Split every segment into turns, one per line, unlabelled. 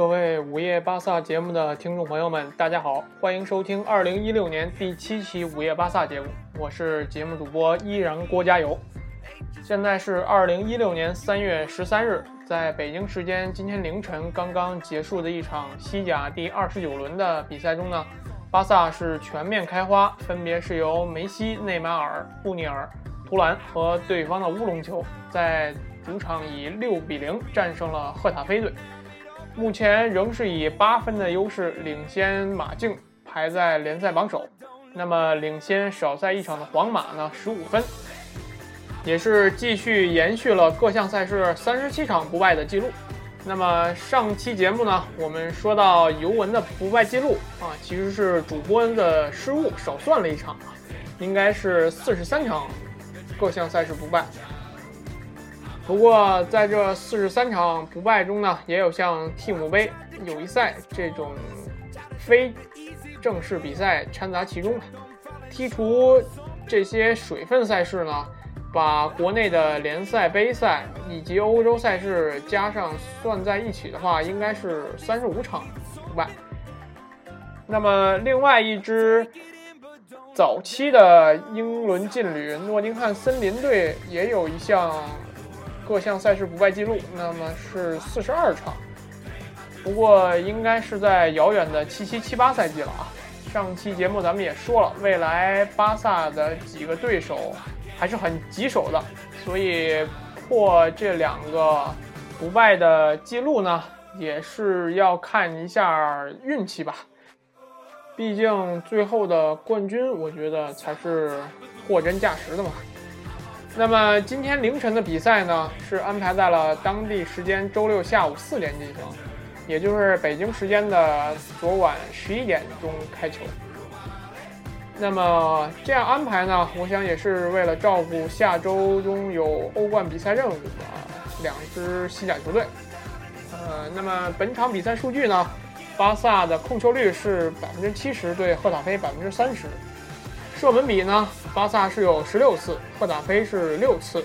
各位午夜巴萨节目的听众朋友们，大家好，欢迎收听二零一六年第七期午夜巴萨节目，我是节目主播依然郭加油。现在是二零一六年三月十三日，在北京时间今天凌晨刚刚结束的一场西甲第二十九轮的比赛中呢，巴萨是全面开花，分别是由梅西、内马尔、布尼尔、图兰和对方的乌龙球，在主场以六比零战胜了赫塔菲队。目前仍是以八分的优势领先马竞，排在联赛榜首。那么领先少赛一场的皇马呢，十五分，也是继续延续了各项赛事三十七场不败的记录。那么上期节目呢，我们说到尤文的不败记录啊，其实是主播的失误，少算了一场，应该是四十三场各项赛事不败。不过，在这四十三场不败中呢，也有像蒂姆杯、友谊赛这种非正式比赛掺杂其中。剔除这些水分赛事呢，把国内的联赛、杯赛以及欧洲赛事加上算在一起的话，应该是三十五场不败。那么，另外一支早期的英伦劲旅诺丁汉森林队也有一项。各项赛事不败记录，那么是四十二场。不过应该是在遥远的七七七八赛季了啊。上期节目咱们也说了，未来巴萨的几个对手还是很棘手的，所以破这两个不败的记录呢，也是要看一下运气吧。毕竟最后的冠军，我觉得才是货真价实的嘛。那么今天凌晨的比赛呢，是安排在了当地时间周六下午四点进行，也就是北京时间的昨晚十一点钟开球。那么这样安排呢，我想也是为了照顾下周中有欧冠比赛任务的两支西甲球队。呃，那么本场比赛数据呢，巴萨的控球率是百分之七十，对赫塔菲百分之三十。射门比呢？巴萨是有十六次，赫塔菲是六次，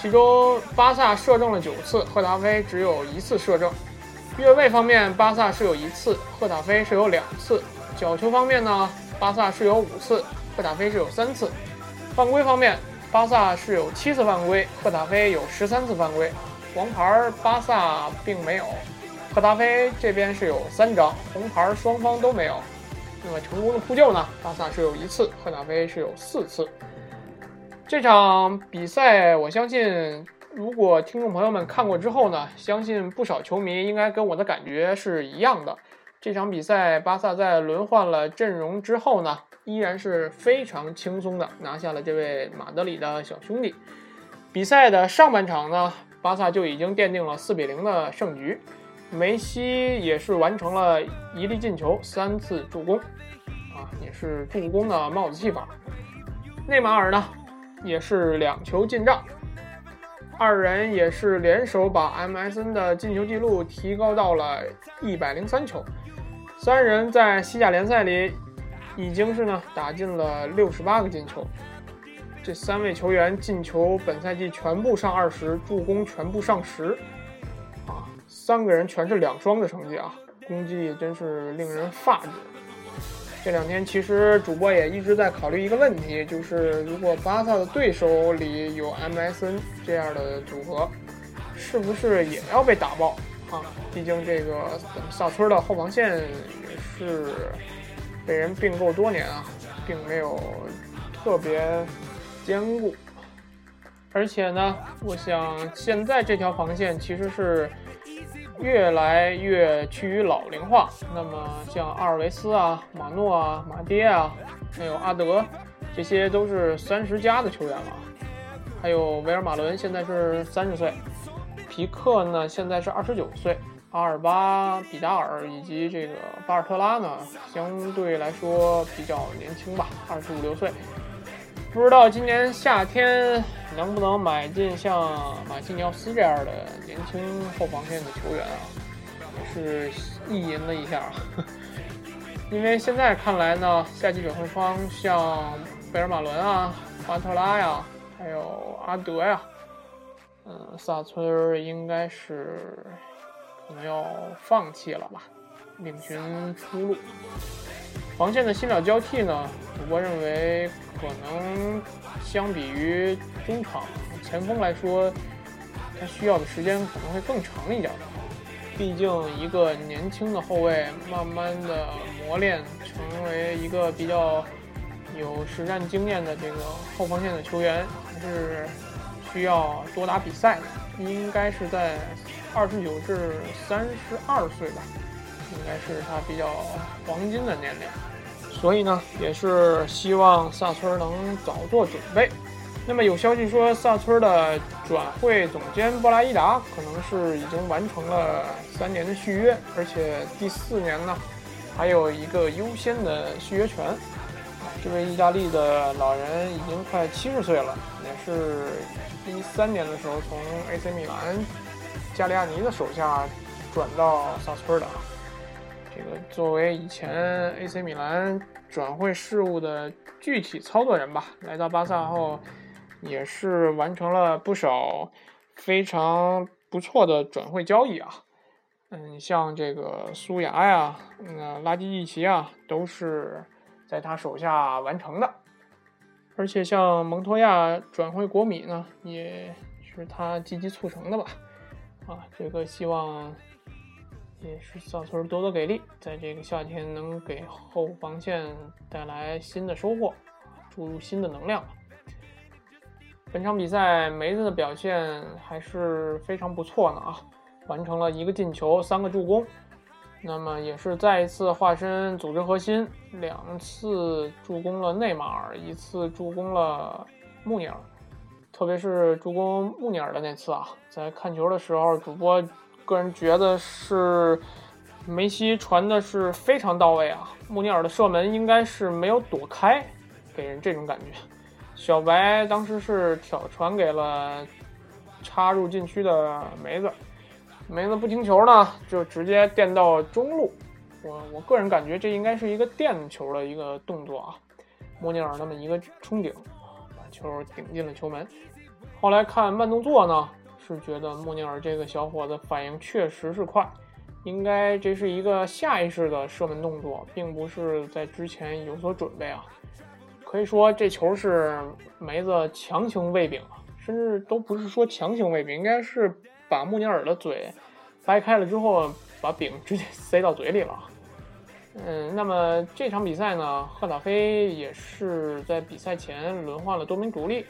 其中巴萨射正了九次，赫塔菲只有一次射正。越位方面，巴萨是有一次，赫塔菲是有两次。角球方面呢？巴萨是有五次，赫塔菲是有三次。犯规方面，巴萨是有七次犯规，赫塔菲有十三次犯规。黄牌巴萨并没有，赫塔菲这边是有三张红牌，双方都没有。那么成功的扑救呢？巴萨是有一次，赫纳菲是有四次。这场比赛，我相信如果听众朋友们看过之后呢，相信不少球迷应该跟我的感觉是一样的。这场比赛，巴萨在轮换了阵容之后呢，依然是非常轻松的拿下了这位马德里的小兄弟。比赛的上半场呢，巴萨就已经奠定了四比零的胜局。梅西也是完成了一粒进球，三次助攻，啊，也是助攻的帽子戏法。内马尔呢，也是两球进账，二人也是联手把 MSN 的进球记录提高到了一百零三球。三人在西甲联赛里已经是呢打进了六十八个进球。这三位球员进球本赛季全部上二十，助攻全部上十。三个人全是两双的成绩啊，攻击力真是令人发指。这两天其实主播也一直在考虑一个问题，就是如果巴萨的对手里有 MSN 这样的组合，是不是也要被打爆啊？毕竟这个萨村的后防线也是被人并购多年啊，并没有特别坚固。而且呢，我想现在这条防线其实是。越来越趋于老龄化，那么像阿尔维斯啊、马诺啊、马爹啊，还有阿德，这些都是三十加的球员了。还有维尔马伦现在是三十岁，皮克呢现在是二十九岁，阿尔巴、比达尔以及这个巴尔特拉呢，相对来说比较年轻吧，二十五六岁。不知道今年夏天能不能买进像马基尼奥斯这样的年轻后防线的球员啊？是意淫了一下，因为现在看来呢，夏季转会窗像贝尔马伦啊、巴特拉呀，还有阿德呀，嗯，萨村应该是可能要放弃了吧，另寻出路。防线的新老交替呢，主播认为可能相比于中场前锋来说，他需要的时间可能会更长一点。毕竟一个年轻的后卫，慢慢的磨练成为一个比较有实战经验的这个后防线的球员，还是需要多打比赛的。应该是在二十九至三十二岁吧，应该是他比较黄金的年龄。所以呢，也是希望萨村能早做准备。那么有消息说，萨村的转会总监布拉伊达可能是已经完成了三年的续约，而且第四年呢，还有一个优先的续约权。这位意大利的老人已经快七十岁了，也是一三年的时候从 AC 米兰加利亚尼的手下转到萨村的。这个作为以前 AC 米兰转会事务的具体操作人吧，来到巴萨后。也是完成了不少非常不错的转会交易啊，嗯，像这个苏牙呀、那拉基蒂奇啊，都是在他手下完成的。而且像蒙托亚转会国米呢，也是他积极促成的吧？啊，这个希望也是小村多多给力，在这个夏天能给后防线带来新的收获，注入新的能量。本场比赛梅子的表现还是非常不错的啊，完成了一个进球，三个助攻，那么也是再一次化身组织核心，两次助攻了内马尔，一次助攻了穆尼尔，特别是助攻穆尼尔的那次啊，在看球的时候，主播个人觉得是梅西传的是非常到位啊，穆尼尔的射门应该是没有躲开，给人这种感觉。小白当时是挑传给了插入禁区的梅子，梅子不听球呢，就直接垫到中路。我我个人感觉这应该是一个垫球的一个动作啊。莫尼尔那么一个冲顶，把球顶进了球门。后来看慢动作呢，是觉得穆尼尔这个小伙子反应确实是快，应该这是一个下意识的射门动作，并不是在之前有所准备啊。可以说这球是梅子强行喂饼了，甚至都不是说强行喂饼，应该是把穆尼尔的嘴掰开了之后，把饼直接塞到嘴里了。嗯，那么这场比赛呢，赫塔菲也是在比赛前轮换了多名主力，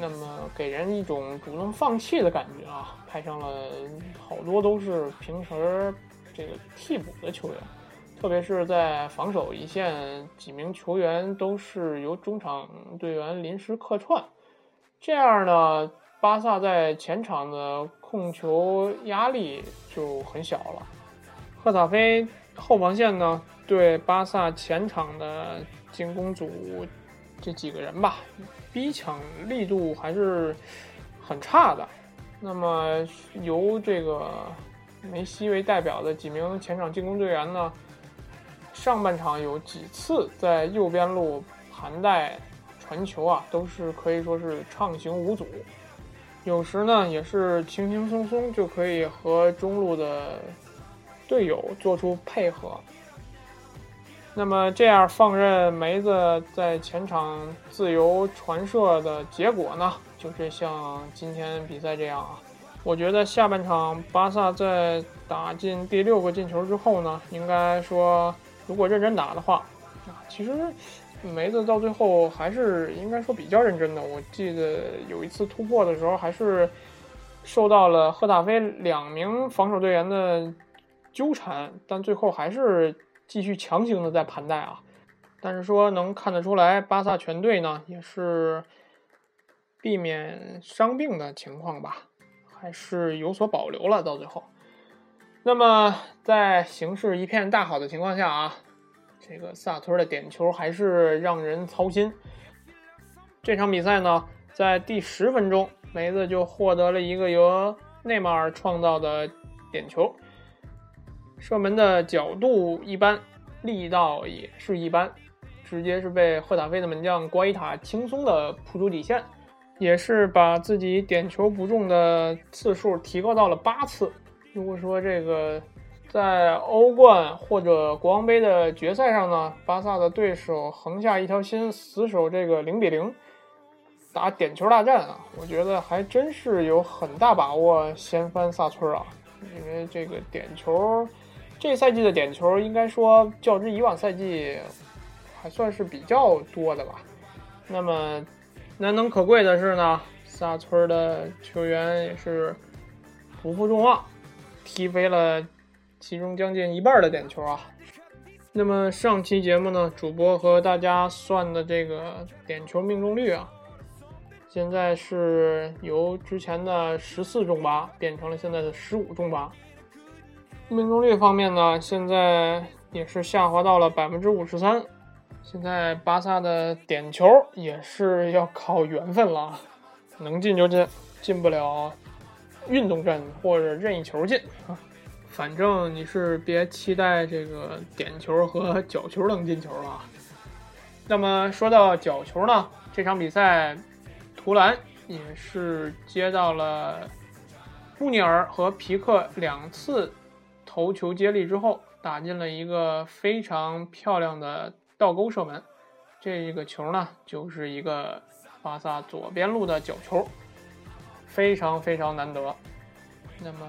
那么给人一种主动放弃的感觉啊，派上了好多都是平时这个替补的球员。特别是在防守一线，几名球员都是由中场队员临时客串，这样呢，巴萨在前场的控球压力就很小了。赫塔菲后防线呢，对巴萨前场的进攻组这几个人吧，逼抢力度还是很差的。那么由这个梅西为代表的几名前场进攻队员呢？上半场有几次在右边路盘带传球啊，都是可以说是畅行无阻。有时呢，也是轻轻松松就可以和中路的队友做出配合。那么这样放任梅子在前场自由传射的结果呢，就是像今天比赛这样啊。我觉得下半场巴萨在打进第六个进球之后呢，应该说。如果认真打的话，啊，其实梅子到最后还是应该说比较认真的。我记得有一次突破的时候，还是受到了赫塔菲两名防守队员的纠缠，但最后还是继续强行的在盘带啊。但是说能看得出来，巴萨全队呢也是避免伤病的情况吧，还是有所保留了到最后。那么，在形势一片大好的情况下啊，这个萨托的点球还是让人操心。这场比赛呢，在第十分钟，梅子就获得了一个由内马尔创造的点球，射门的角度一般，力道也是一般，直接是被赫塔菲的门将瓜伊塔轻松的扑出底线，也是把自己点球不中的次数提高到了八次。如果说这个在欧冠或者国王杯的决赛上呢，巴萨的对手横下一条心，死守这个零比零打点球大战啊，我觉得还真是有很大把握掀翻萨村啊，因为这个点球，这赛季的点球应该说较之以往赛季还算是比较多的吧。那么难能可贵的是呢，萨村的球员也是不负众望，踢飞了。其中将近一半的点球啊！那么上期节目呢，主播和大家算的这个点球命中率啊，现在是由之前的十四中八变成了现在的十五中八。命中率方面呢，现在也是下滑到了百分之五十三。现在巴萨的点球也是要靠缘分了，能进就进，进不了运动阵或者任意球进啊。反正你是别期待这个点球和角球能进球了。那么说到角球呢，这场比赛，图兰也是接到了穆尼尔和皮克两次头球接力之后，打进了一个非常漂亮的倒钩射门。这个球呢，就是一个巴萨左边路的角球，非常非常难得。那么。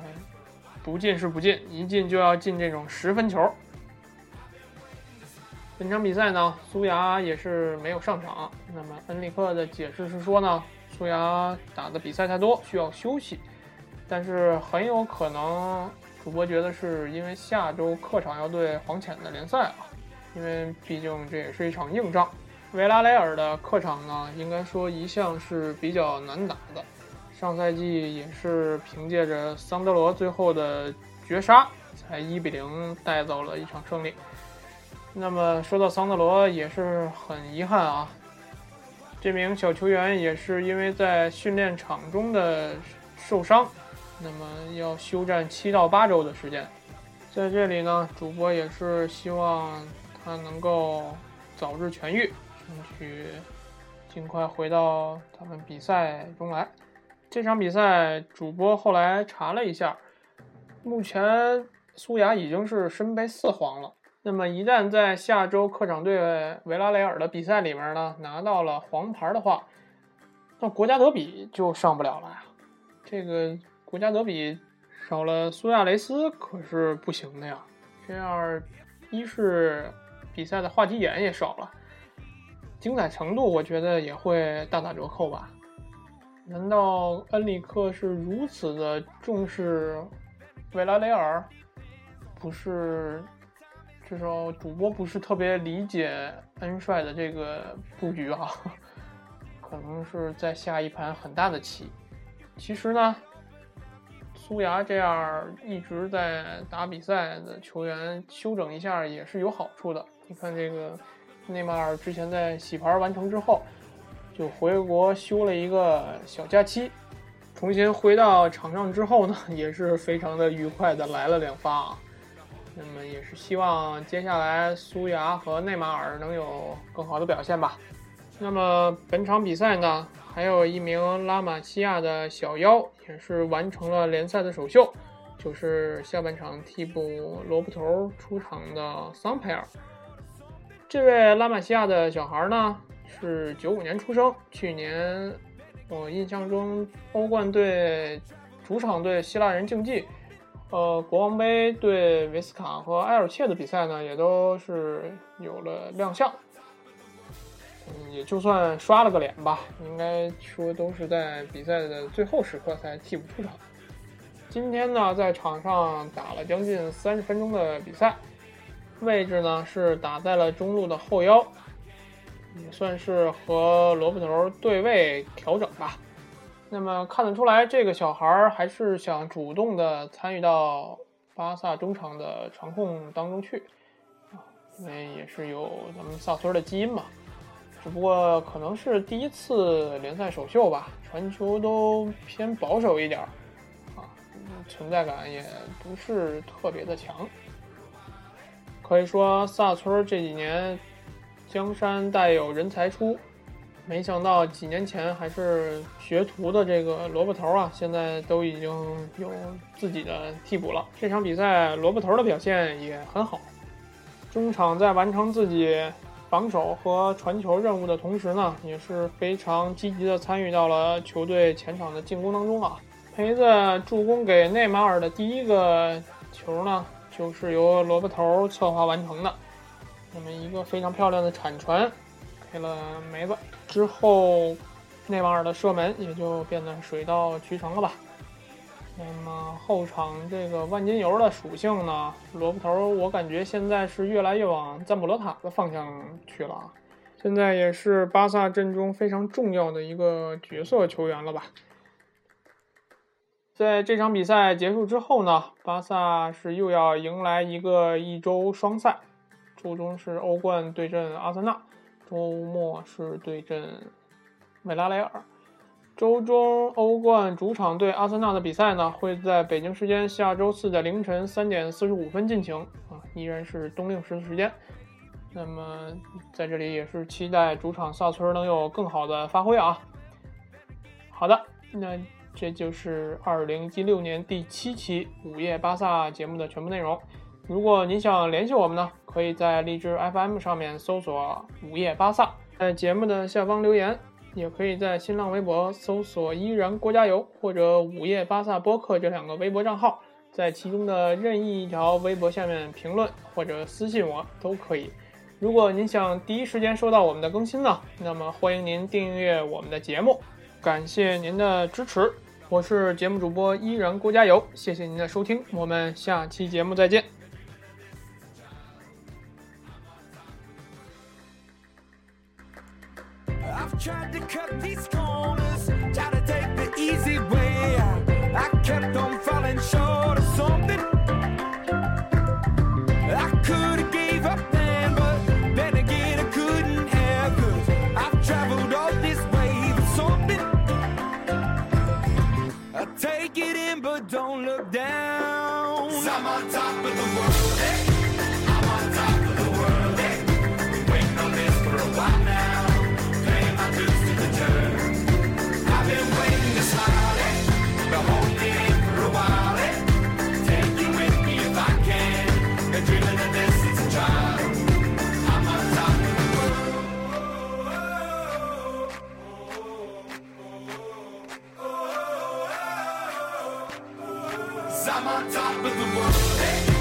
不进是不进，一进就要进这种十分球。本场比赛呢，苏牙也是没有上场。那么恩里克的解释是说呢，苏牙打的比赛太多，需要休息。但是很有可能，主播觉得是因为下周客场要对黄潜的联赛啊，因为毕竟这也是一场硬仗。维拉雷尔的客场呢，应该说一向是比较难打的。上赛季也是凭借着桑德罗最后的绝杀，才一比零带走了一场胜利。那么说到桑德罗，也是很遗憾啊，这名小球员也是因为在训练场中的受伤，那么要休战七到八周的时间。在这里呢，主播也是希望他能够早日痊愈，争取尽快回到他们比赛中来。这场比赛，主播后来查了一下，目前苏牙已经是身背四黄了。那么一旦在下周客场对维拉雷尔的比赛里面呢拿到了黄牌的话，那国家德比就上不了了呀。这个国家德比少了苏亚雷斯可是不行的呀。这样一是比赛的话题点也少了，精彩程度我觉得也会大打折扣吧。难道恩里克是如此的重视维拉雷尔？不是，至少主播不是特别理解恩帅的这个布局啊，可能是在下一盘很大的棋。其实呢，苏牙这样一直在打比赛的球员休整一下也是有好处的。你看这个内马尔之前在洗牌完成之后。就回国休了一个小假期，重新回到场上之后呢，也是非常的愉快的来了两发啊。那么也是希望接下来苏牙和内马尔能有更好的表现吧。那么本场比赛呢，还有一名拉玛西亚的小妖也是完成了联赛的首秀，就是下半场替补萝卜头出场的桑佩尔。这位拉玛西亚的小孩呢？是九五年出生，去年我印象中欧冠队主场对希腊人竞技，呃，国王杯对维斯卡和埃尔切的比赛呢，也都是有了亮相，也就算刷了个脸吧，应该说都是在比赛的最后时刻才替补出场。今天呢，在场上打了将近三十分钟的比赛，位置呢是打在了中路的后腰。也算是和萝卜头对位调整吧。那么看得出来，这个小孩还是想主动的参与到巴萨中场的传控当中去啊，因为也是有咱们萨托的基因嘛。只不过可能是第一次联赛首秀吧，传球都偏保守一点儿啊，存在感也不是特别的强。可以说萨村这几年。江山代有人才出，没想到几年前还是学徒的这个萝卜头啊，现在都已经有自己的替补了。这场比赛萝卜头的表现也很好，中场在完成自己防守和传球任务的同时呢，也是非常积极的参与到了球队前场的进攻当中啊。梅子助攻给内马尔的第一个球呢，就是由萝卜头策划完成的，那么一个非常漂亮的铲传。给了梅子之后，内马尔的射门也就变得水到渠成了吧。那么后场这个万金油的属性呢，萝卜头我感觉现在是越来越往赞布罗塔的方向去了啊，现在也是巴萨阵中非常重要的一个角色球员了吧。在这场比赛结束之后呢，巴萨是又要迎来一个一周双赛，周中是欧冠对阵阿森纳。周末是对阵维拉雷尔，周中欧冠主场对阿森纳的比赛呢，会在北京时间下周四的凌晨三点四十五分进行啊，依然是冬令时的时间。那么在这里也是期待主场萨村能有更好的发挥啊。好的，那这就是二零一六年第七期午夜巴萨节目的全部内容。如果您想联系我们呢，可以在荔枝 FM 上面搜索“午夜巴萨”，在节目的下方留言，也可以在新浪微博搜索“依然郭加油”或者“午夜巴萨播客”这两个微博账号，在其中的任意一条微博下面评论或者私信我都可以。如果您想第一时间收到我们的更新呢，那么欢迎您订阅我们的节目，感谢您的支持。我是节目主播依然郭加油，谢谢您的收听，我们下期节目再见。These corners, tried to take the easy way. I kept on falling short of something. I could have gave up then, but then again I couldn't have, I've traveled all this way for something. I take it in, but don't look down. I'm I'm on top of the world. Hey.